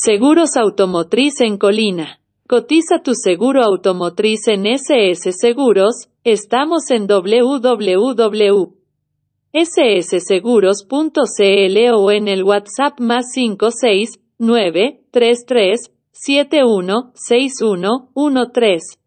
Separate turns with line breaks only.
Seguros Automotriz en Colina. Cotiza tu seguro automotriz en SS Seguros. Estamos en www.ssseguros.cl o en el WhatsApp más 56 9 33 71 61 13.